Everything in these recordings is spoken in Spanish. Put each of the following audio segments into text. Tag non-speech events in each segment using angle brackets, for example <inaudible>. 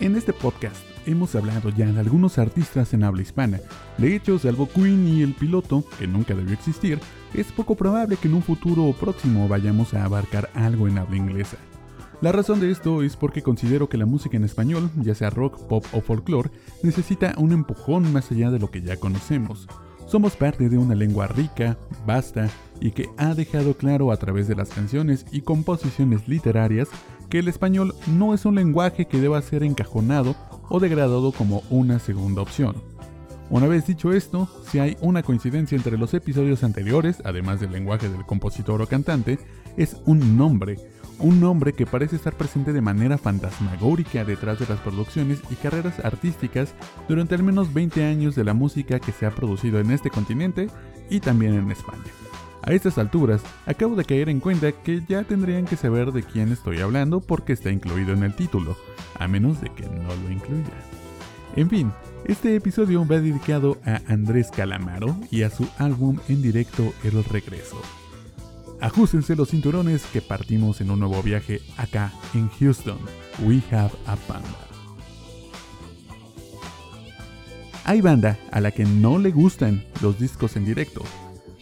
En este podcast hemos hablado ya de algunos artistas en habla hispana. De hecho, salvo Queen y el piloto, que nunca debió existir, es poco probable que en un futuro próximo vayamos a abarcar algo en habla inglesa. La razón de esto es porque considero que la música en español, ya sea rock, pop o folclore, necesita un empujón más allá de lo que ya conocemos. Somos parte de una lengua rica, vasta y que ha dejado claro a través de las canciones y composiciones literarias que el español no es un lenguaje que deba ser encajonado o degradado como una segunda opción. Una vez dicho esto, si hay una coincidencia entre los episodios anteriores, además del lenguaje del compositor o cantante, es un nombre, un nombre que parece estar presente de manera fantasmagórica detrás de las producciones y carreras artísticas durante al menos 20 años de la música que se ha producido en este continente y también en España. A estas alturas, acabo de caer en cuenta que ya tendrían que saber de quién estoy hablando porque está incluido en el título, a menos de que no lo incluya. En fin, este episodio va dedicado a Andrés Calamaro y a su álbum en directo El Regreso. Ajustense los cinturones que partimos en un nuevo viaje acá en Houston. We have a banda. Hay banda a la que no le gustan los discos en directo,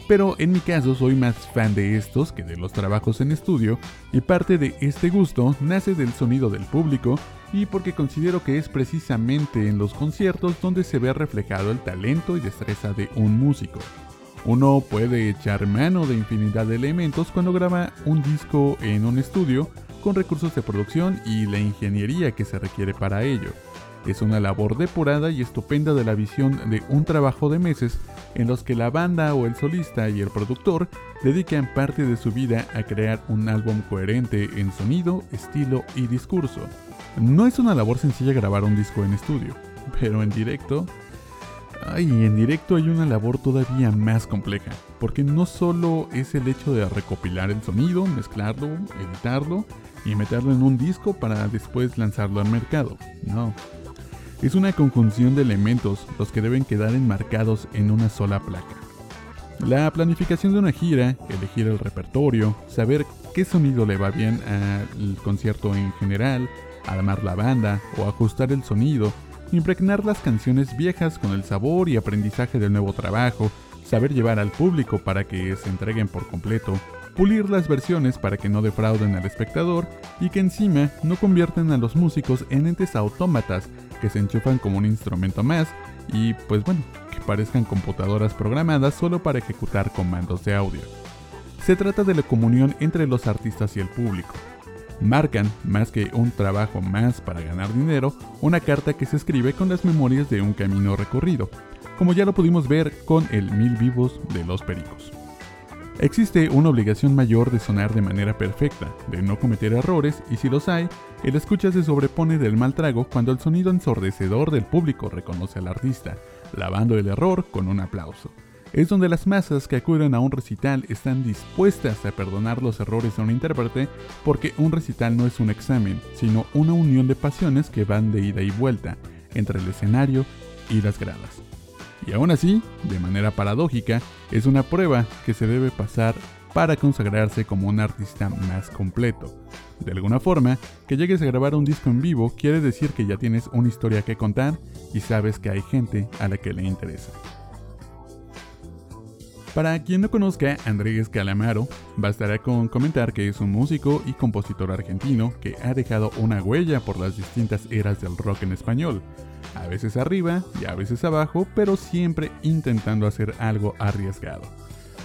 pero en mi caso soy más fan de estos que de los trabajos en estudio y parte de este gusto nace del sonido del público y porque considero que es precisamente en los conciertos donde se ve reflejado el talento y destreza de un músico. Uno puede echar mano de infinidad de elementos cuando graba un disco en un estudio con recursos de producción y la ingeniería que se requiere para ello. Es una labor depurada y estupenda de la visión de un trabajo de meses en los que la banda o el solista y el productor dedican parte de su vida a crear un álbum coherente en sonido, estilo y discurso. No es una labor sencilla grabar un disco en estudio, pero en directo... Ay, en directo hay una labor todavía más compleja, porque no solo es el hecho de recopilar el sonido, mezclarlo, editarlo y meterlo en un disco para después lanzarlo al mercado, no es una conjunción de elementos los que deben quedar enmarcados en una sola placa. La planificación de una gira, elegir el repertorio, saber qué sonido le va bien al concierto en general, armar la banda o ajustar el sonido, impregnar las canciones viejas con el sabor y aprendizaje del nuevo trabajo, saber llevar al público para que se entreguen por completo, pulir las versiones para que no defrauden al espectador y que encima no convierten a los músicos en entes autómatas que se enchufan como un instrumento más y pues bueno, que parezcan computadoras programadas solo para ejecutar comandos de audio. Se trata de la comunión entre los artistas y el público. Marcan, más que un trabajo más para ganar dinero, una carta que se escribe con las memorias de un camino recorrido, como ya lo pudimos ver con el Mil Vivos de los Pericos. Existe una obligación mayor de sonar de manera perfecta, de no cometer errores y si los hay, el escucha se sobrepone del mal trago cuando el sonido ensordecedor del público reconoce al artista, lavando el error con un aplauso. Es donde las masas que acuden a un recital están dispuestas a perdonar los errores de un intérprete porque un recital no es un examen, sino una unión de pasiones que van de ida y vuelta entre el escenario y las gradas. Y aún así, de manera paradójica, es una prueba que se debe pasar para consagrarse como un artista más completo. De alguna forma, que llegues a grabar un disco en vivo quiere decir que ya tienes una historia que contar y sabes que hay gente a la que le interesa. Para quien no conozca Andrés Calamaro, bastará con comentar que es un músico y compositor argentino que ha dejado una huella por las distintas eras del rock en español, a veces arriba y a veces abajo, pero siempre intentando hacer algo arriesgado.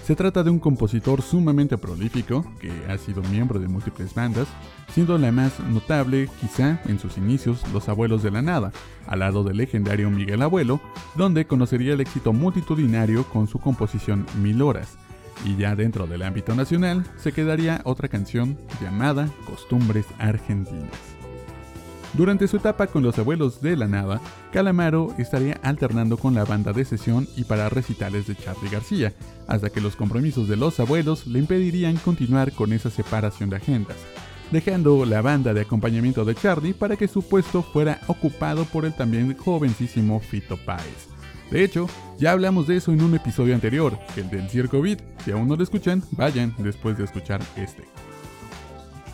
Se trata de un compositor sumamente prolífico, que ha sido miembro de múltiples bandas, siendo la más notable, quizá en sus inicios, Los Abuelos de la Nada, al lado del legendario Miguel Abuelo, donde conocería el éxito multitudinario con su composición Mil Horas, y ya dentro del ámbito nacional se quedaría otra canción llamada Costumbres Argentinas. Durante su etapa con los abuelos de la nada, Calamaro estaría alternando con la banda de sesión y para recitales de Charlie García, hasta que los compromisos de los abuelos le impedirían continuar con esa separación de agendas, dejando la banda de acompañamiento de Charlie para que su puesto fuera ocupado por el también jovencísimo Fito Páez. De hecho, ya hablamos de eso en un episodio anterior, el del Circo Beat. Si aún no lo escuchan, vayan después de escuchar este.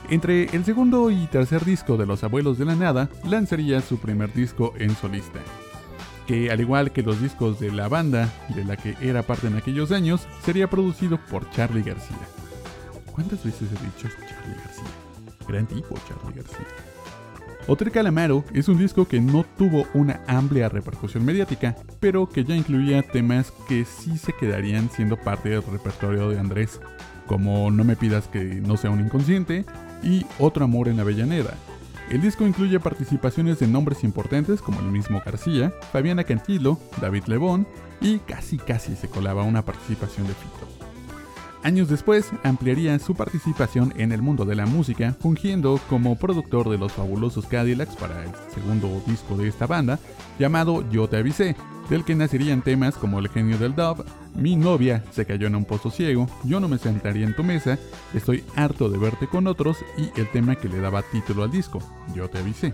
Entre el segundo y tercer disco de Los Abuelos de la Nada, lanzaría su primer disco en solista, que al igual que los discos de la banda de la que era parte en aquellos años, sería producido por Charlie García. ¿Cuántas veces he dicho Charlie García? Gran tipo Charlie García. Hotel Calamaro es un disco que no tuvo una amplia repercusión mediática, pero que ya incluía temas que sí se quedarían siendo parte del repertorio de Andrés, como No me pidas que no sea un inconsciente y Otro amor en Avellaneda. El disco incluye participaciones de nombres importantes como el mismo García, Fabiana Cantilo, David Lebón y casi casi se colaba una participación de Fito. Años después, ampliaría su participación en el mundo de la música, fungiendo como productor de los fabulosos Cadillacs para el segundo disco de esta banda, llamado Yo te avisé, del que nacerían temas como El genio del dub, Mi novia se cayó en un pozo ciego, Yo no me sentaría en tu mesa, Estoy harto de verte con otros y el tema que le daba título al disco, Yo te avisé.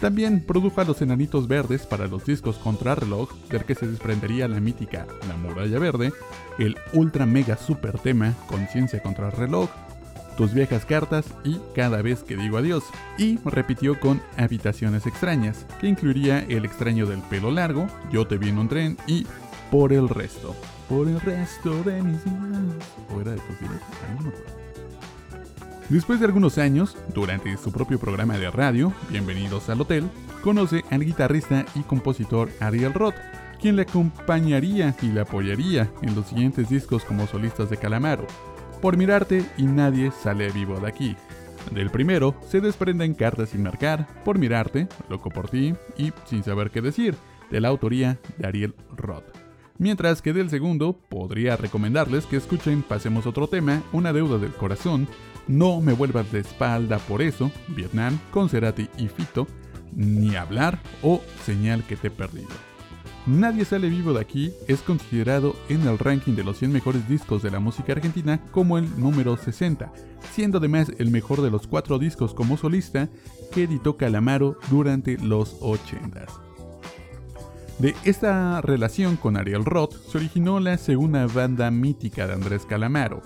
También produjo a los enanitos verdes para los discos Contrarreloj, del que se desprendería la mítica La Muralla Verde, el ultra mega super tema Conciencia Contrarreloj, Tus viejas cartas y Cada vez que digo adiós, y repitió con Habitaciones extrañas, que incluiría El extraño del pelo largo, Yo te vi en un tren y Por el resto. Por el resto de mis días. ¿O de Después de algunos años, durante su propio programa de radio, Bienvenidos al Hotel, conoce al guitarrista y compositor Ariel Roth, quien le acompañaría y le apoyaría en los siguientes discos como solistas de Calamaro, Por Mirarte y Nadie sale vivo de aquí. Del primero se desprenden Cartas sin marcar, Por Mirarte, Loco por ti y Sin saber qué decir, de la autoría de Ariel Roth. Mientras que del segundo podría recomendarles que escuchen Pasemos otro tema, Una deuda del corazón, No me vuelvas de espalda por eso, Vietnam, con Cerati y Fito, Ni hablar o Señal que te he perdido. Nadie sale vivo de aquí es considerado en el ranking de los 100 mejores discos de la música argentina como el número 60, siendo además el mejor de los cuatro discos como solista que editó Calamaro durante los 80s. De esta relación con Ariel Roth se originó la segunda banda mítica de Andrés Calamaro,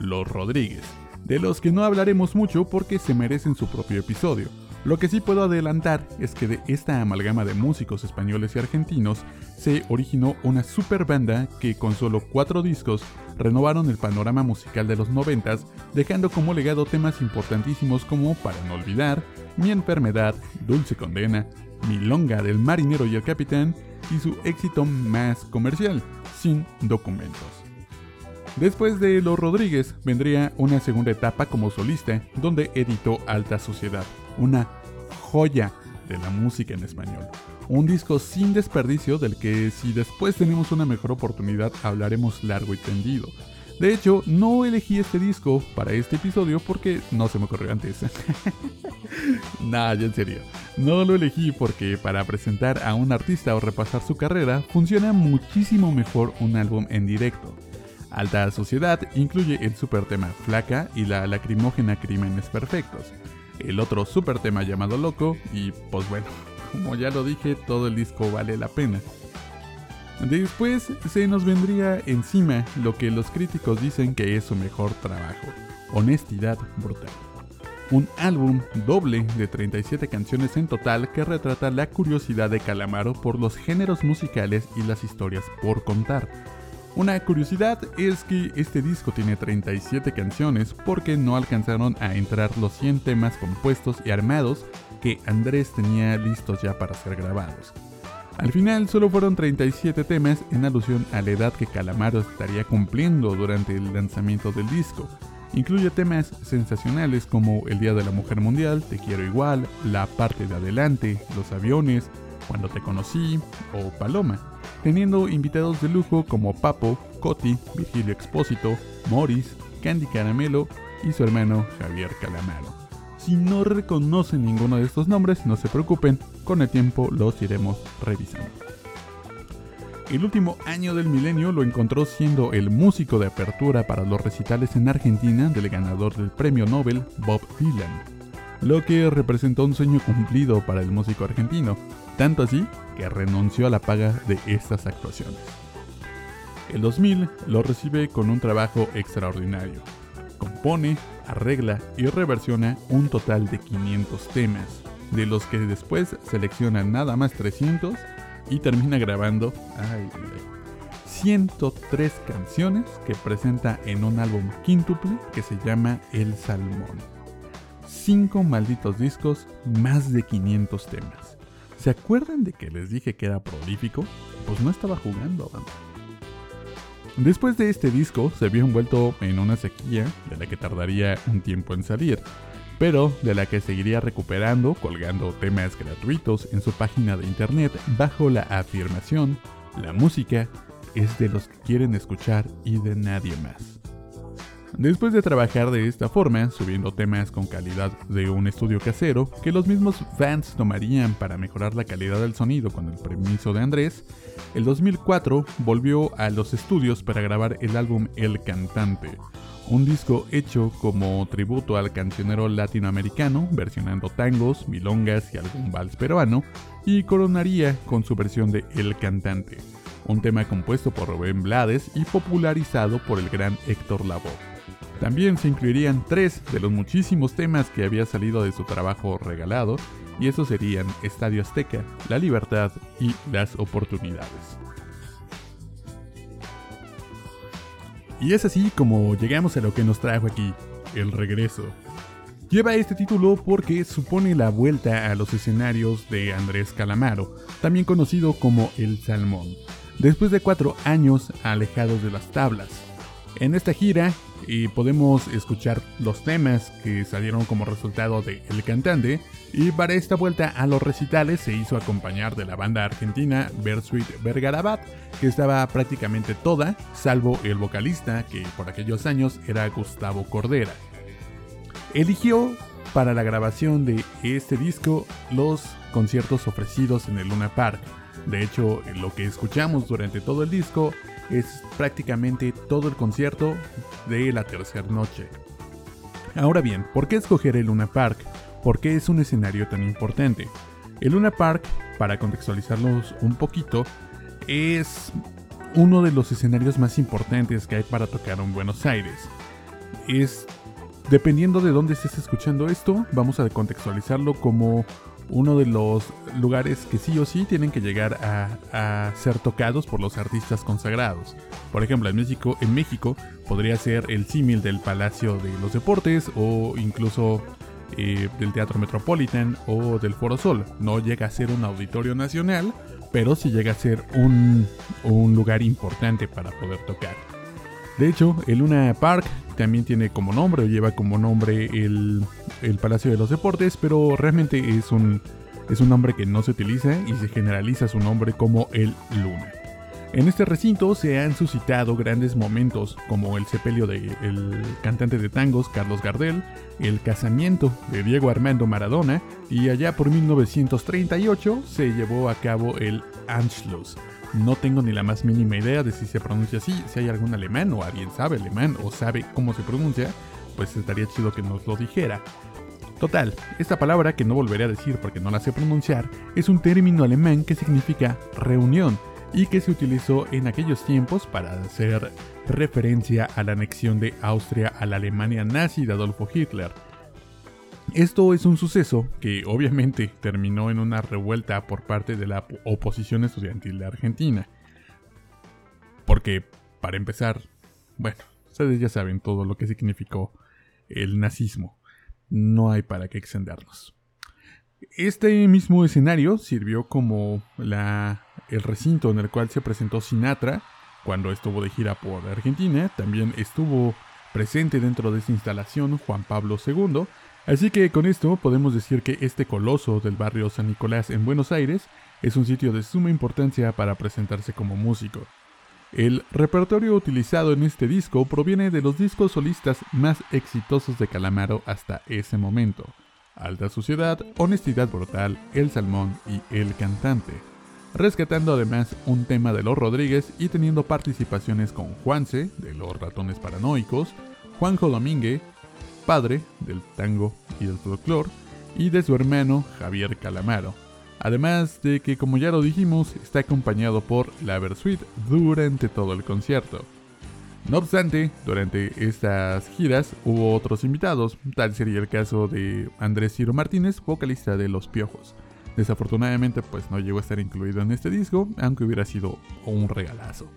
Los Rodríguez, de los que no hablaremos mucho porque se merecen su propio episodio. Lo que sí puedo adelantar es que de esta amalgama de músicos españoles y argentinos se originó una super banda que con solo cuatro discos renovaron el panorama musical de los noventas, dejando como legado temas importantísimos como Para no olvidar, Mi enfermedad, Dulce condena, Milonga del marinero y el capitán y su éxito más comercial, sin documentos. Después de Los Rodríguez vendría una segunda etapa como solista, donde editó Alta Sociedad, una joya de la música en español. Un disco sin desperdicio del que si después tenemos una mejor oportunidad hablaremos largo y tendido. De hecho, no elegí este disco para este episodio porque no se me ocurrió antes. <laughs> nah, ya en serio. No lo elegí porque para presentar a un artista o repasar su carrera funciona muchísimo mejor un álbum en directo. Alta Sociedad incluye el super tema Flaca y la lacrimógena Crímenes Perfectos. El otro super tema llamado Loco y pues bueno, <laughs> como ya lo dije, todo el disco vale la pena. Después se nos vendría encima lo que los críticos dicen que es su mejor trabajo, Honestidad Brutal. Un álbum doble de 37 canciones en total que retrata la curiosidad de Calamaro por los géneros musicales y las historias por contar. Una curiosidad es que este disco tiene 37 canciones porque no alcanzaron a entrar los 100 temas compuestos y armados que Andrés tenía listos ya para ser grabados. Al final solo fueron 37 temas en alusión a la edad que Calamaro estaría cumpliendo durante el lanzamiento del disco. Incluye temas sensacionales como El Día de la Mujer Mundial, Te Quiero Igual, La Parte de Adelante, Los Aviones, Cuando Te Conocí o Paloma, teniendo invitados de lujo como Papo, Coti, Virgilio Expósito, Morris, Candy Caramelo y su hermano Javier Calamaro. Si no reconocen ninguno de estos nombres, no se preocupen, con el tiempo los iremos revisando. El último año del milenio lo encontró siendo el músico de apertura para los recitales en Argentina del ganador del premio Nobel Bob Dylan, lo que representó un sueño cumplido para el músico argentino, tanto así que renunció a la paga de estas actuaciones. El 2000 lo recibe con un trabajo extraordinario, compone, arregla y reversiona un total de 500 temas, de los que después selecciona nada más 300 y termina grabando 103 canciones que presenta en un álbum quíntuple que se llama El Salmón. 5 malditos discos, más de 500 temas. ¿Se acuerdan de que les dije que era prolífico? Pues no estaba jugando. Después de este disco se vio envuelto en una sequía de la que tardaría un tiempo en salir, pero de la que seguiría recuperando colgando temas gratuitos en su página de internet bajo la afirmación, la música es de los que quieren escuchar y de nadie más. Después de trabajar de esta forma, subiendo temas con calidad de un estudio casero, que los mismos fans tomarían para mejorar la calidad del sonido con el permiso de Andrés, el 2004 volvió a los estudios para grabar el álbum El Cantante, un disco hecho como tributo al cancionero latinoamericano, versionando tangos, milongas y algún vals peruano, y coronaría con su versión de El Cantante, un tema compuesto por Rubén Blades y popularizado por el gran Héctor Lavoe. También se incluirían tres de los muchísimos temas que había salido de su trabajo regalado, y esos serían Estadio Azteca, La Libertad y Las Oportunidades. Y es así como llegamos a lo que nos trajo aquí, el regreso. Lleva este título porque supone la vuelta a los escenarios de Andrés Calamaro, también conocido como El Salmón, después de cuatro años alejados de las tablas. En esta gira, podemos escuchar los temas que salieron como resultado de El Cantante. Y para esta vuelta a los recitales se hizo acompañar de la banda argentina Bersuit Vergarabat, que estaba prácticamente toda, salvo el vocalista, que por aquellos años era Gustavo Cordera. Eligió para la grabación de este disco los conciertos ofrecidos en el Luna Park. De hecho, lo que escuchamos durante todo el disco es prácticamente todo el concierto de la tercera noche. Ahora bien, ¿por qué escoger el Luna Park? ¿Por qué es un escenario tan importante? El Luna Park, para contextualizarlos un poquito, es uno de los escenarios más importantes que hay para tocar en Buenos Aires. Es, dependiendo de dónde estés escuchando esto, vamos a contextualizarlo como uno de los lugares que sí o sí tienen que llegar a, ser tocados por los artistas consagrados. Por ejemplo, en México, en México podría ser el símil del Palacio de los Deportes o incluso eh, del Teatro Metropolitan o del Foro Sol. No llega a ser un auditorio nacional, pero sí llega a ser un, un lugar importante para poder tocar. De hecho, el Luna Park también tiene como nombre o lleva como nombre el, Palacio de los Deportes, pero realmente es un, es un nombre que no se utiliza y se generaliza su nombre como el Luna. En este recinto se han suscitado grandes momentos como el sepelio del cantante de tangos Carlos Gardel, el casamiento de Diego Armando Maradona y allá por 1938 se llevó a cabo el Anschluss, no tengo ni la más mínima idea de si se pronuncia así, si hay algún alemán o alguien sabe alemán o sabe cómo se pronuncia, pues estaría chido que nos lo dijera. Total, esta palabra que no volveré a decir porque no la sé pronunciar, es un término alemán que significa reunión y que se utilizó en aquellos tiempos para hacer referencia a la anexión de Austria a la Alemania nazi de Adolfo Hitler esto es un suceso que obviamente terminó en una revuelta por parte de la oposición estudiantil de Argentina. Porque, para empezar, bueno, ustedes ya saben todo lo que significó el nazismo. No hay para qué extendernos. Este mismo escenario sirvió como la, el recinto en el cual se presentó Sinatra cuando estuvo de gira por Argentina. También estuvo presente dentro de esta instalación Juan Pablo II Así que con esto podemos decir que este coloso del barrio San Nicolás en Buenos Aires es un sitio de suma importancia para presentarse como músico. El repertorio utilizado en este disco proviene de los discos solistas más exitosos de Calamaro hasta ese momento. Alta Suciedad, Honestidad Brutal, El Salmón y El Cantante, rescatando además un tema de los Rodríguez y teniendo participaciones con Juanse, de los Ratones Paranoicos, Juanjo Domínguez, padre del tango y del folclore, y de su hermano Javier Calamaro. Además de que, como ya lo dijimos, está acompañado por la Versuit durante todo el concierto. No obstante, durante estas giras hubo otros invitados, tal sería el caso de Andrés Ciro Martínez, vocalista de Los Piojos. Desafortunadamente pues no llegó a estar incluido en este disco, aunque hubiera sido un regalazo.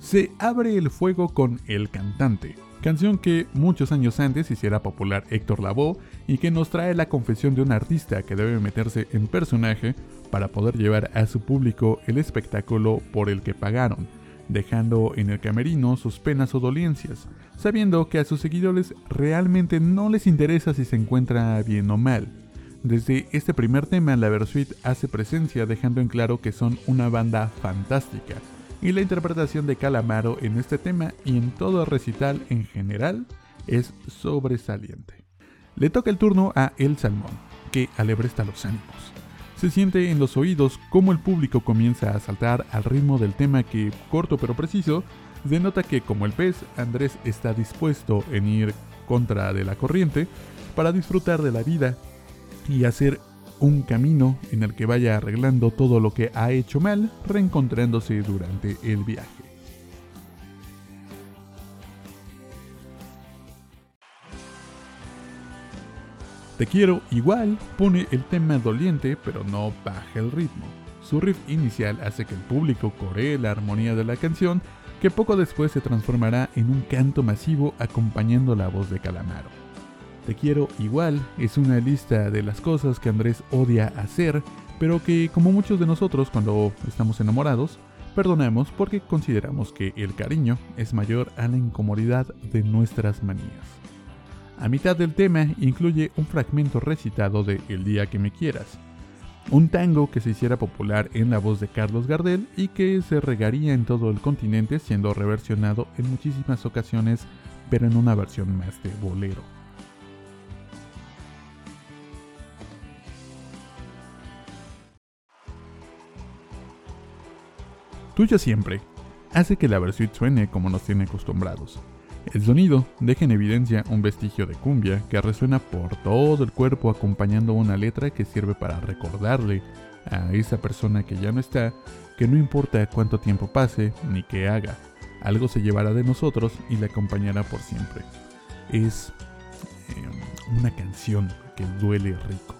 Se abre el fuego con El Cantante, canción que muchos años antes hiciera popular Héctor Lavoe y que nos trae la confesión de un artista que debe meterse en personaje para poder llevar a su público el espectáculo por el que pagaron, dejando en el camerino sus penas o dolencias, sabiendo que a sus seguidores realmente no les interesa si se encuentra bien o mal. Desde este primer tema, la Versuit hace presencia dejando en claro que son una banda fantástica, y la interpretación de Calamaro en este tema y en todo recital en general es sobresaliente. Le toca el turno a El Salmón, que alebresta los ánimos. Se siente en los oídos cómo el público comienza a saltar al ritmo del tema que, corto pero preciso, denota que como el pez, Andrés está dispuesto en ir contra de la corriente para disfrutar de la vida y hacer un camino en el que vaya arreglando todo lo que ha hecho mal, reencontrándose durante el viaje. Te quiero igual pone el tema doliente pero no baja el ritmo. Su riff inicial hace que el público coree la armonía de la canción que poco después se transformará en un canto masivo acompañando la voz de Calamaro. Te quiero igual es una lista de las cosas que Andrés odia hacer, pero que como muchos de nosotros cuando estamos enamorados, perdonamos porque consideramos que el cariño es mayor a la incomodidad de nuestras manías. A mitad del tema incluye un fragmento recitado de El día que me quieras, un tango que se hiciera popular en la voz de Carlos Gardel y que se regaría en todo el continente siendo reversionado en muchísimas ocasiones, pero en una versión más de bolero. Tuya siempre hace que la versión suene como nos tiene acostumbrados. El sonido deja en evidencia un vestigio de cumbia que resuena por todo el cuerpo acompañando una letra que sirve para recordarle a esa persona que ya no está que no importa cuánto tiempo pase ni qué haga, algo se llevará de nosotros y le acompañará por siempre. Es eh, una canción que duele rico.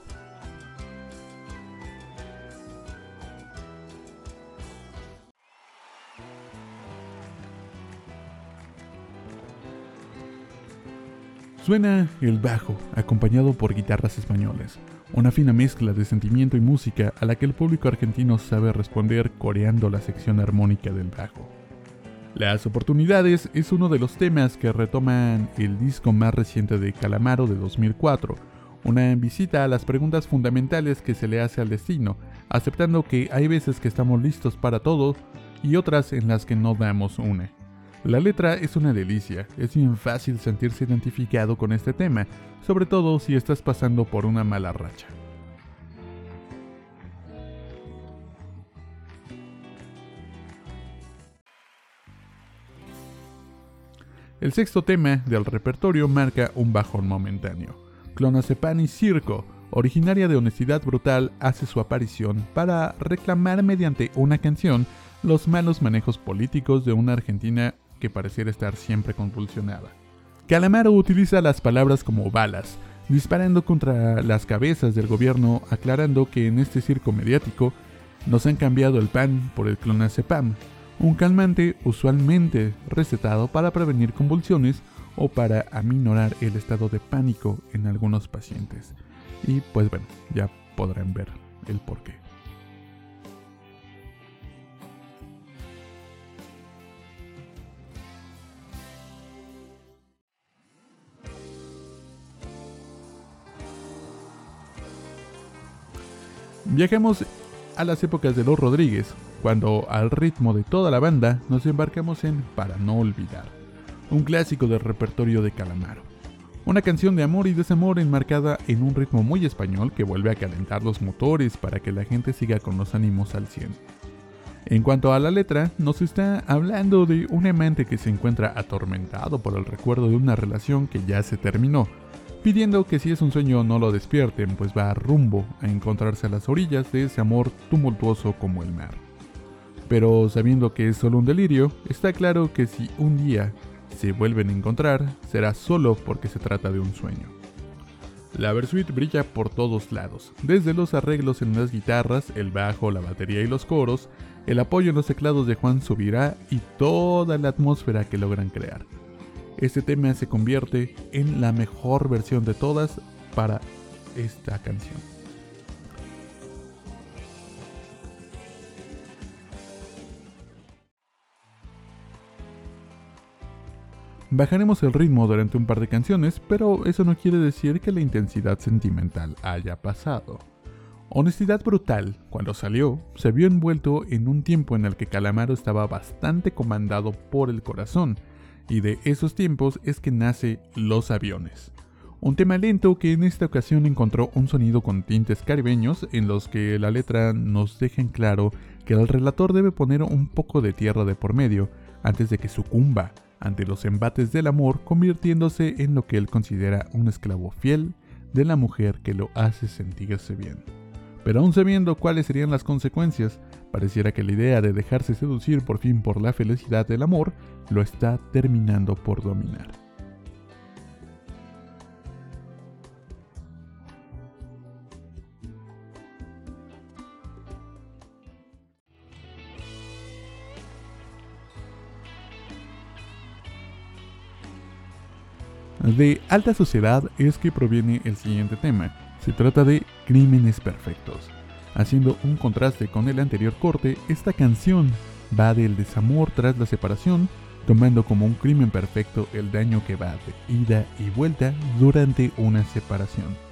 Suena el bajo, acompañado por guitarras españolas, una fina mezcla de sentimiento y música a la que el público argentino sabe responder coreando la sección armónica del bajo. Las oportunidades es uno de los temas que retoman el disco más reciente de Calamaro de 2004, una visita a las preguntas fundamentales que se le hace al destino, aceptando que hay veces que estamos listos para todo y otras en las que no damos una. La letra es una delicia, es bien fácil sentirse identificado con este tema, sobre todo si estás pasando por una mala racha. El sexto tema del repertorio marca un bajón momentáneo. Clonazepam y Circo, originaria de Honestidad Brutal, hace su aparición para reclamar mediante una canción los malos manejos políticos de una Argentina que pareciera estar siempre convulsionada. Calamaro utiliza las palabras como balas, disparando contra las cabezas del gobierno, aclarando que en este circo mediático nos han cambiado el pan por el clonazepam, un calmante usualmente recetado para prevenir convulsiones o para aminorar el estado de pánico en algunos pacientes. Y pues bueno, ya podrán ver el porqué. Viajemos a las épocas de los Rodríguez, cuando al ritmo de toda la banda nos embarcamos en Para no olvidar, un clásico del repertorio de Calamaro. Una canción de amor y desamor enmarcada en un ritmo muy español que vuelve a calentar los motores para que la gente siga con los ánimos al 100. En cuanto a la letra, nos está hablando de un amante que se encuentra atormentado por el recuerdo de una relación que ya se terminó, pidiendo que si es un sueño no lo despierten, pues va rumbo a encontrarse a las orillas de ese amor tumultuoso como el mar. pero sabiendo que es solo un delirio, está claro que si un día se vuelven a encontrar, será solo porque se trata de un sueño. La Versuit brilla por todos lados, desde los arreglos en las guitarras, el bajo, la batería y los coros, el apoyo en los teclados de Juan Subirá y toda la atmósfera que logran crear. Este tema se convierte en la mejor versión de todas para esta canción. Bajaremos el ritmo durante un par de canciones, pero eso no quiere decir que la intensidad sentimental haya pasado. Honestidad Brutal, cuando salió, se vio envuelto en un tiempo en el que Calamaro estaba bastante comandado por el corazón, y de esos tiempos es que nace Los Aviones. Un tema lento que en esta ocasión encontró un sonido con tintes caribeños en los que la letra nos deja en claro que el relator debe poner un poco de tierra de por medio antes de que sucumba ante los embates del amor, convirtiéndose en lo que él considera un esclavo fiel de la mujer que lo hace sentirse bien. Pero aún sabiendo cuáles serían las consecuencias, pareciera que la idea de dejarse seducir por fin por la felicidad del amor lo está terminando por dominar. De alta sociedad es que proviene el siguiente tema. Se trata de Crímenes Perfectos. Haciendo un contraste con el anterior corte, esta canción va del desamor tras la separación, tomando como un crimen perfecto el daño que va de ida y vuelta durante una separación.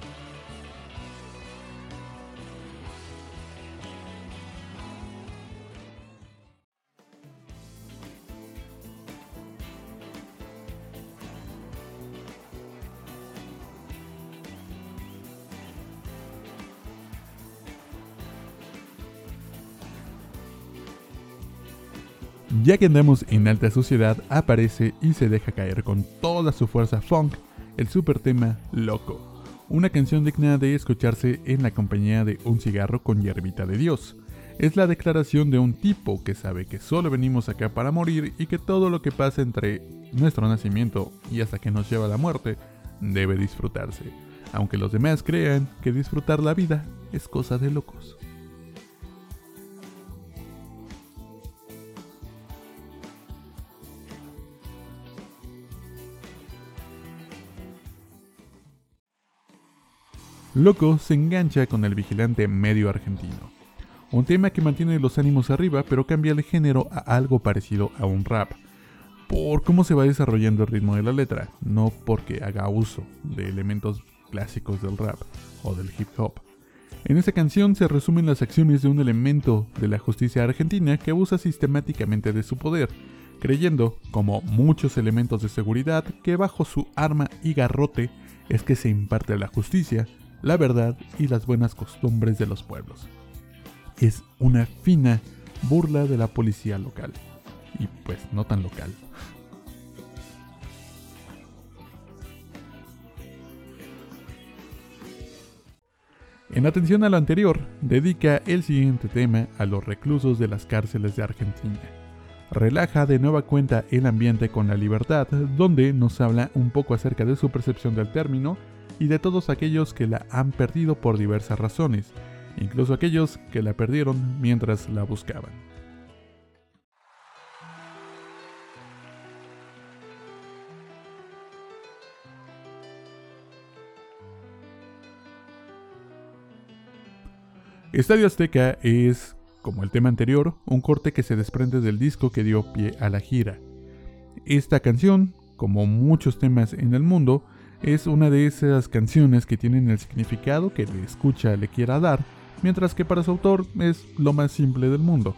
Ya que andamos en alta sociedad, aparece y se deja caer con toda su fuerza funk el super tema Loco, una canción digna de escucharse en la compañía de un cigarro con hierbita de Dios. Es la declaración de un tipo que sabe que solo venimos acá para morir y que todo lo que pasa entre nuestro nacimiento y hasta que nos lleva a la muerte debe disfrutarse, aunque los demás crean que disfrutar la vida es cosa de locos. Loco se engancha con el vigilante medio argentino. Un tema que mantiene los ánimos arriba pero cambia el género a algo parecido a un rap. Por cómo se va desarrollando el ritmo de la letra, no porque haga uso de elementos clásicos del rap o del hip hop. En esta canción se resumen las acciones de un elemento de la justicia argentina que abusa sistemáticamente de su poder, creyendo, como muchos elementos de seguridad, que bajo su arma y garrote es que se imparte la justicia la verdad y las buenas costumbres de los pueblos. Es una fina burla de la policía local. Y pues no tan local. En atención a lo anterior, dedica el siguiente tema a los reclusos de las cárceles de Argentina. Relaja de nueva cuenta el ambiente con la libertad, donde nos habla un poco acerca de su percepción del término y de todos aquellos que la han perdido por diversas razones, incluso aquellos que la perdieron mientras la buscaban. Estadio Azteca es, como el tema anterior, un corte que se desprende del disco que dio pie a la gira. Esta canción, como muchos temas en el mundo, es una de esas canciones que tienen el significado que le escucha le quiera dar, mientras que para su autor es lo más simple del mundo.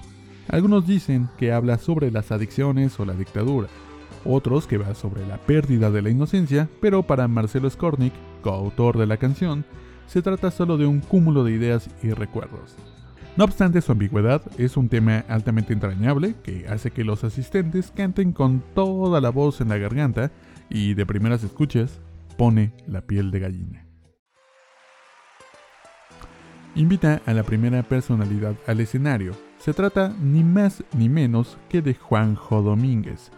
Algunos dicen que habla sobre las adicciones o la dictadura, otros que va sobre la pérdida de la inocencia, pero para Marcelo Skornik, coautor de la canción, se trata solo de un cúmulo de ideas y recuerdos. No obstante su ambigüedad, es un tema altamente entrañable que hace que los asistentes canten con toda la voz en la garganta y de primeras escuchas pone la piel de gallina. Invita a la primera personalidad al escenario, Se trata ni más ni menos que de Juanjo Domínguez,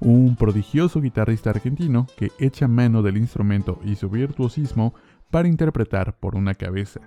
un prodigioso guitarrista argentino que echa mano del instrumento y su virtuosismo para interpretar por una cabeza,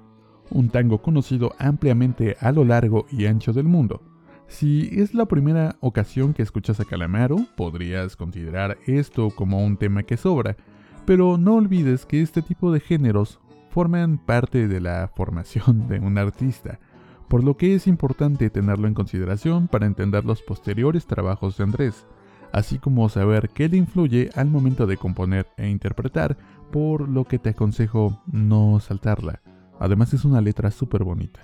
un tango conocido ampliamente a lo largo y ancho del mundo. Si es la primera ocasión que escuchas a Calamaro, podrías considerar esto como un tema que sobra, pero no olvides que este tipo de géneros forman parte de la formación de un artista, por lo que es importante tenerlo en consideración para entender los posteriores trabajos de Andrés así como saber qué le influye al momento de componer e interpretar, por lo que te aconsejo no saltarla. Además es una letra súper bonita.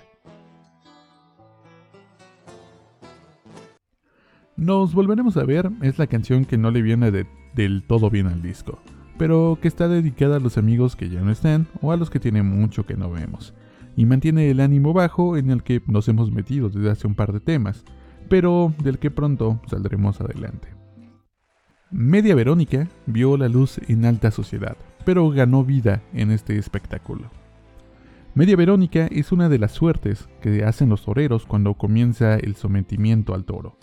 Nos volveremos a ver es la canción que no le viene del todo bien al disco, pero que está dedicada a los amigos que ya no están o a los que tienen mucho que no vemos, y mantiene el ánimo bajo en el que nos hemos metido desde hace un par de temas, pero del que pronto saldremos adelante. Media Verónica vio la luz en alta sociedad, pero ganó vida en este espectáculo. Media Verónica es una de las suertes que hacen los toreros cuando comienza el sometimiento al toro,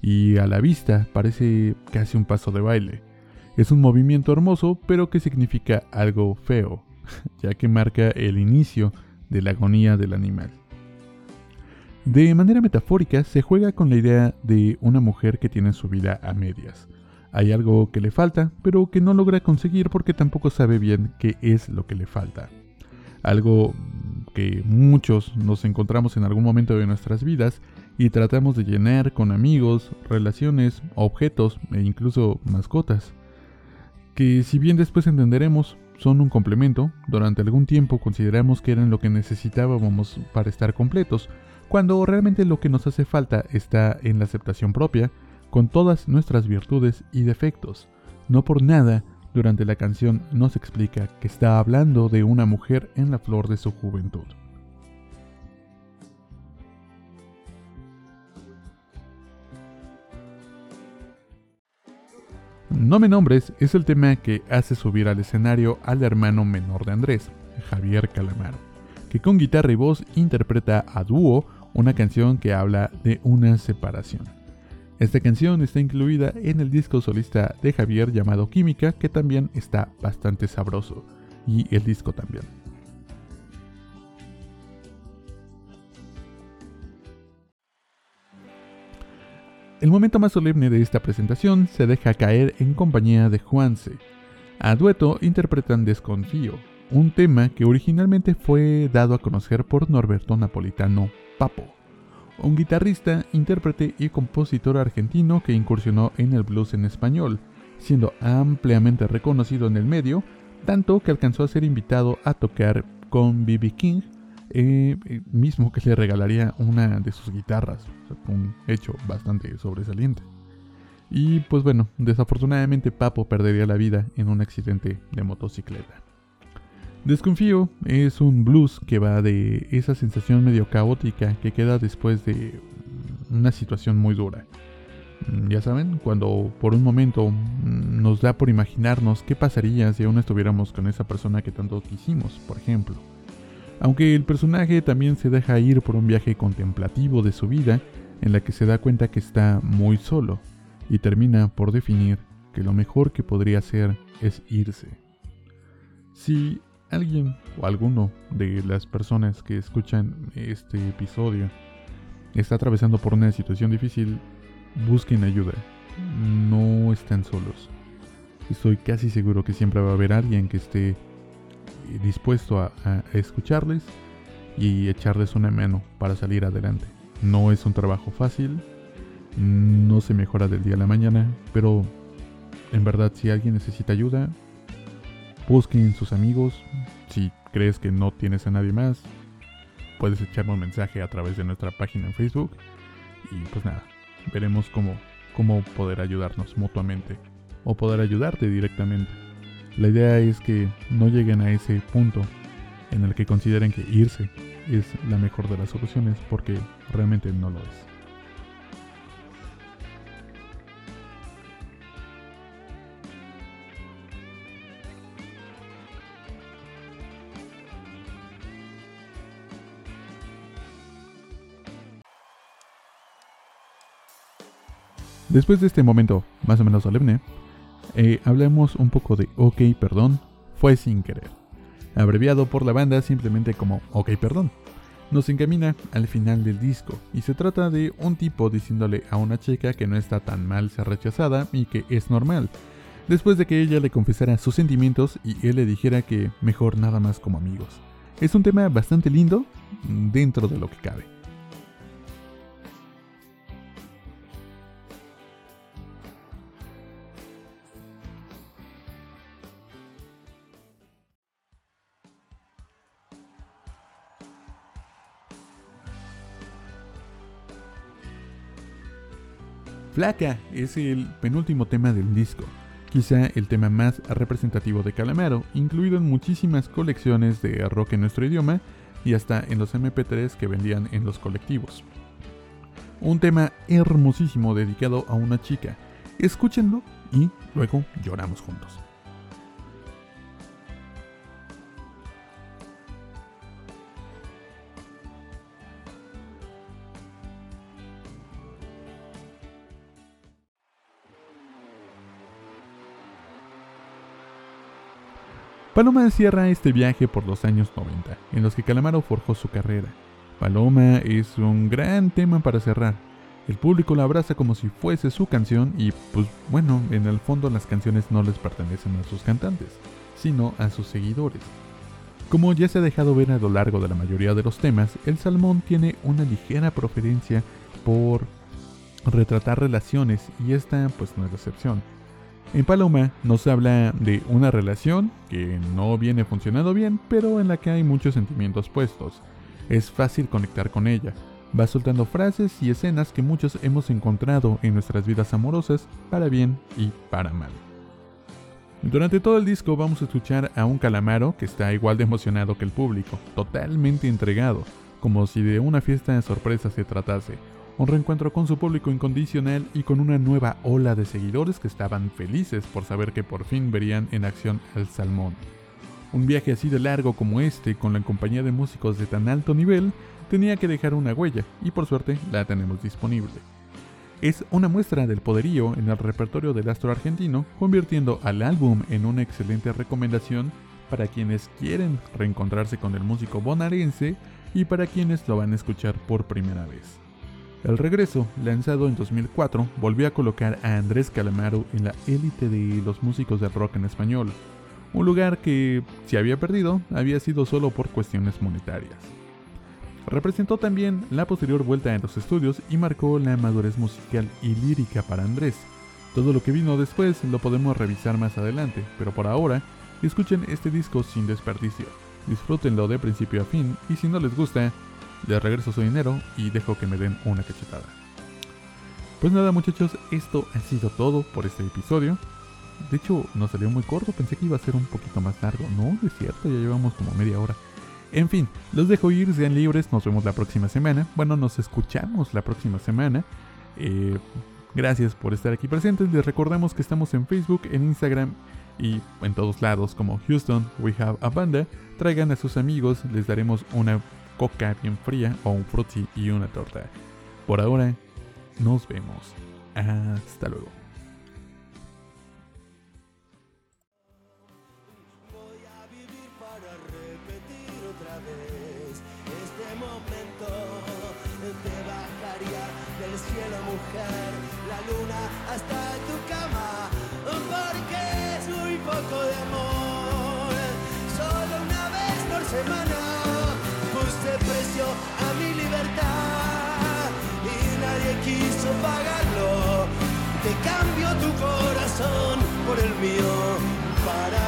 y a la vista parece casi un paso de baile. Es un movimiento hermoso, pero que significa algo feo, <laughs> ya que marca el inicio de la agonía del animal. De manera metafórica, se juega con la idea de una mujer que tiene su vida a medias, hay algo que le falta, pero que no logra conseguir porque tampoco sabe bien qué es lo que le falta. Algo que muchos nos encontramos en algún momento de nuestras vidas y tratamos de llenar con amigos, relaciones, objetos e incluso mascotas. Que si bien después entenderemos son un complemento, durante algún tiempo consideramos que eran lo que necesitábamos para estar completos, cuando realmente lo que nos hace falta está en la aceptación propia, con todas nuestras virtudes y defectos. No por nada, durante la canción nos explica que está hablando de una mujer en la flor de su juventud. No me nombres es el tema que hace subir al escenario al hermano menor de Andrés, Javier Calamaro, que con guitarra y voz interpreta a dúo una canción que habla de una separación. Esta canción está incluida en el disco solista de Javier llamado Química, que también está bastante sabroso, y el disco también. El momento más solemne de esta presentación se deja caer en compañía de Juanse. A dueto interpretan Desconfío, un tema que originalmente fue dado a conocer por Norberto Napolitano Papo un guitarrista, intérprete y compositor argentino que incursionó en el blues en español, siendo ampliamente reconocido en el medio, tanto que alcanzó a ser invitado a tocar con B.B. King, eh, eh, mismo que le regalaría una de sus guitarras, un hecho bastante sobresaliente. Y pues bueno, desafortunadamente Papo perdería la vida en un accidente de motocicleta. Desconfío es un blues que va de esa sensación medio caótica que queda después de una situación muy dura. Mm, ya saben, cuando por un momento mm, nos da por imaginarnos qué pasaría si aún estuviéramos con esa persona que tanto quisimos, por ejemplo. Aunque el personaje también se deja ir por un viaje contemplativo de su vida, en la que se da cuenta que está muy solo, y termina por definir que lo mejor que podría hacer es irse. Si alguien o alguno de las personas que escuchan este episodio está atravesando por una situación difícil, busquen ayuda. No están solos. Estoy casi seguro que siempre va a haber alguien que esté dispuesto a, escucharles y echarles una mano para salir adelante. No es un trabajo fácil, no se mejora del día a la mañana, pero en verdad si alguien necesita ayuda, Busquen sus amigos. Si crees que no tienes a nadie más, puedes echarme un mensaje a través de nuestra página en Facebook. Y pues nada, veremos cómo, cómo poder ayudarnos mutuamente o poder ayudarte directamente. La idea es que no lleguen a ese punto en el que consideren que irse es la mejor de las soluciones porque realmente no lo es. Después de este momento más o menos solemne, eh, hablemos un poco de OK, perdón, fue sin querer, abreviado por la banda simplemente como OK, perdón. Nos encamina al final del disco y se trata de un tipo diciéndole a una chica que no está tan mal ser rechazada y que es normal, después de que ella le confesara sus sentimientos y él le dijera que mejor nada más como amigos. Es un tema bastante lindo dentro de lo que cabe. Flaca es el penúltimo tema del disco, quizá el tema más representativo de Calamaro, incluido en muchísimas colecciones de rock en nuestro idioma y hasta en los MP3 que vendían en los colectivos. Un tema hermosísimo dedicado a una chica. Escúchenlo y luego lloramos juntos. Paloma cierra este viaje por los años 90, en los que Calamaro forjó su carrera. Paloma es un gran tema para cerrar. El público la abraza como si fuese su canción y pues bueno, en el fondo las canciones no les pertenecen a sus cantantes, sino a sus seguidores. Como ya se ha dejado ver a lo largo de la mayoría de los temas, el salmón tiene una ligera preferencia por retratar relaciones y esta pues no es la excepción. En Paloma nos habla de una relación que no viene funcionando bien, pero en la que hay muchos sentimientos puestos. Es fácil conectar con ella. Va soltando frases y escenas que muchos hemos encontrado en nuestras vidas amorosas, para bien y para mal. Durante todo el disco vamos a escuchar a un calamaro que está igual de emocionado que el público, totalmente entregado, como si de una fiesta de sorpresa se tratase, un reencuentro con su público incondicional y con una nueva ola de seguidores que estaban felices por saber que por fin verían en acción al salmón. Un viaje así de largo como este, con la compañía de músicos de tan alto nivel, tenía que dejar una huella y por suerte la tenemos disponible. Es una muestra del poderío en el repertorio del astro argentino, convirtiendo al álbum en una excelente recomendación para quienes quieren reencontrarse con el músico bonaerense y para quienes lo van a escuchar por primera vez. El regreso, lanzado en 2004, volvió a colocar a Andrés Calamaro en la élite de los músicos de rock en español, un lugar que, si había perdido, había sido solo por cuestiones monetarias. Representó también la posterior vuelta a los estudios y marcó la madurez musical y lírica para Andrés. Todo lo que vino después lo podemos revisar más adelante, pero por ahora, escuchen este disco sin desperdicio. Disfrútenlo de principio a fin y si no les gusta, de regreso su dinero y dejo que me den una cachetada. Pues nada muchachos, esto ha sido todo por este episodio. De hecho, nos salió muy corto, pensé que iba a ser un poquito más largo. No, es cierto, ya llevamos como media hora. En fin, los dejo ir, sean libres, nos vemos la próxima semana. Bueno, nos escuchamos la próxima semana. Eh, gracias por estar aquí presentes. Les recordamos que estamos en Facebook, en Instagram y en todos lados como Houston We Have a Banda. Traigan a sus amigos, les daremos una coca bien fría o un frutti y una torta. Por ahora, nos vemos. Hasta luego.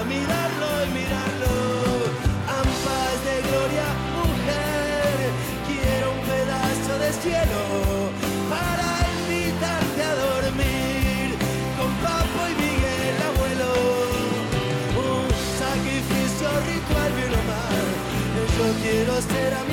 Mirarlo y mirarlo. Ampas de gloria, mujer, quiero un pedazo de cielo para invitarte a dormir con Papo y Miguel abuelo. Un sacrificio ritual bien. Yo quiero ser a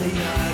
Wednesday.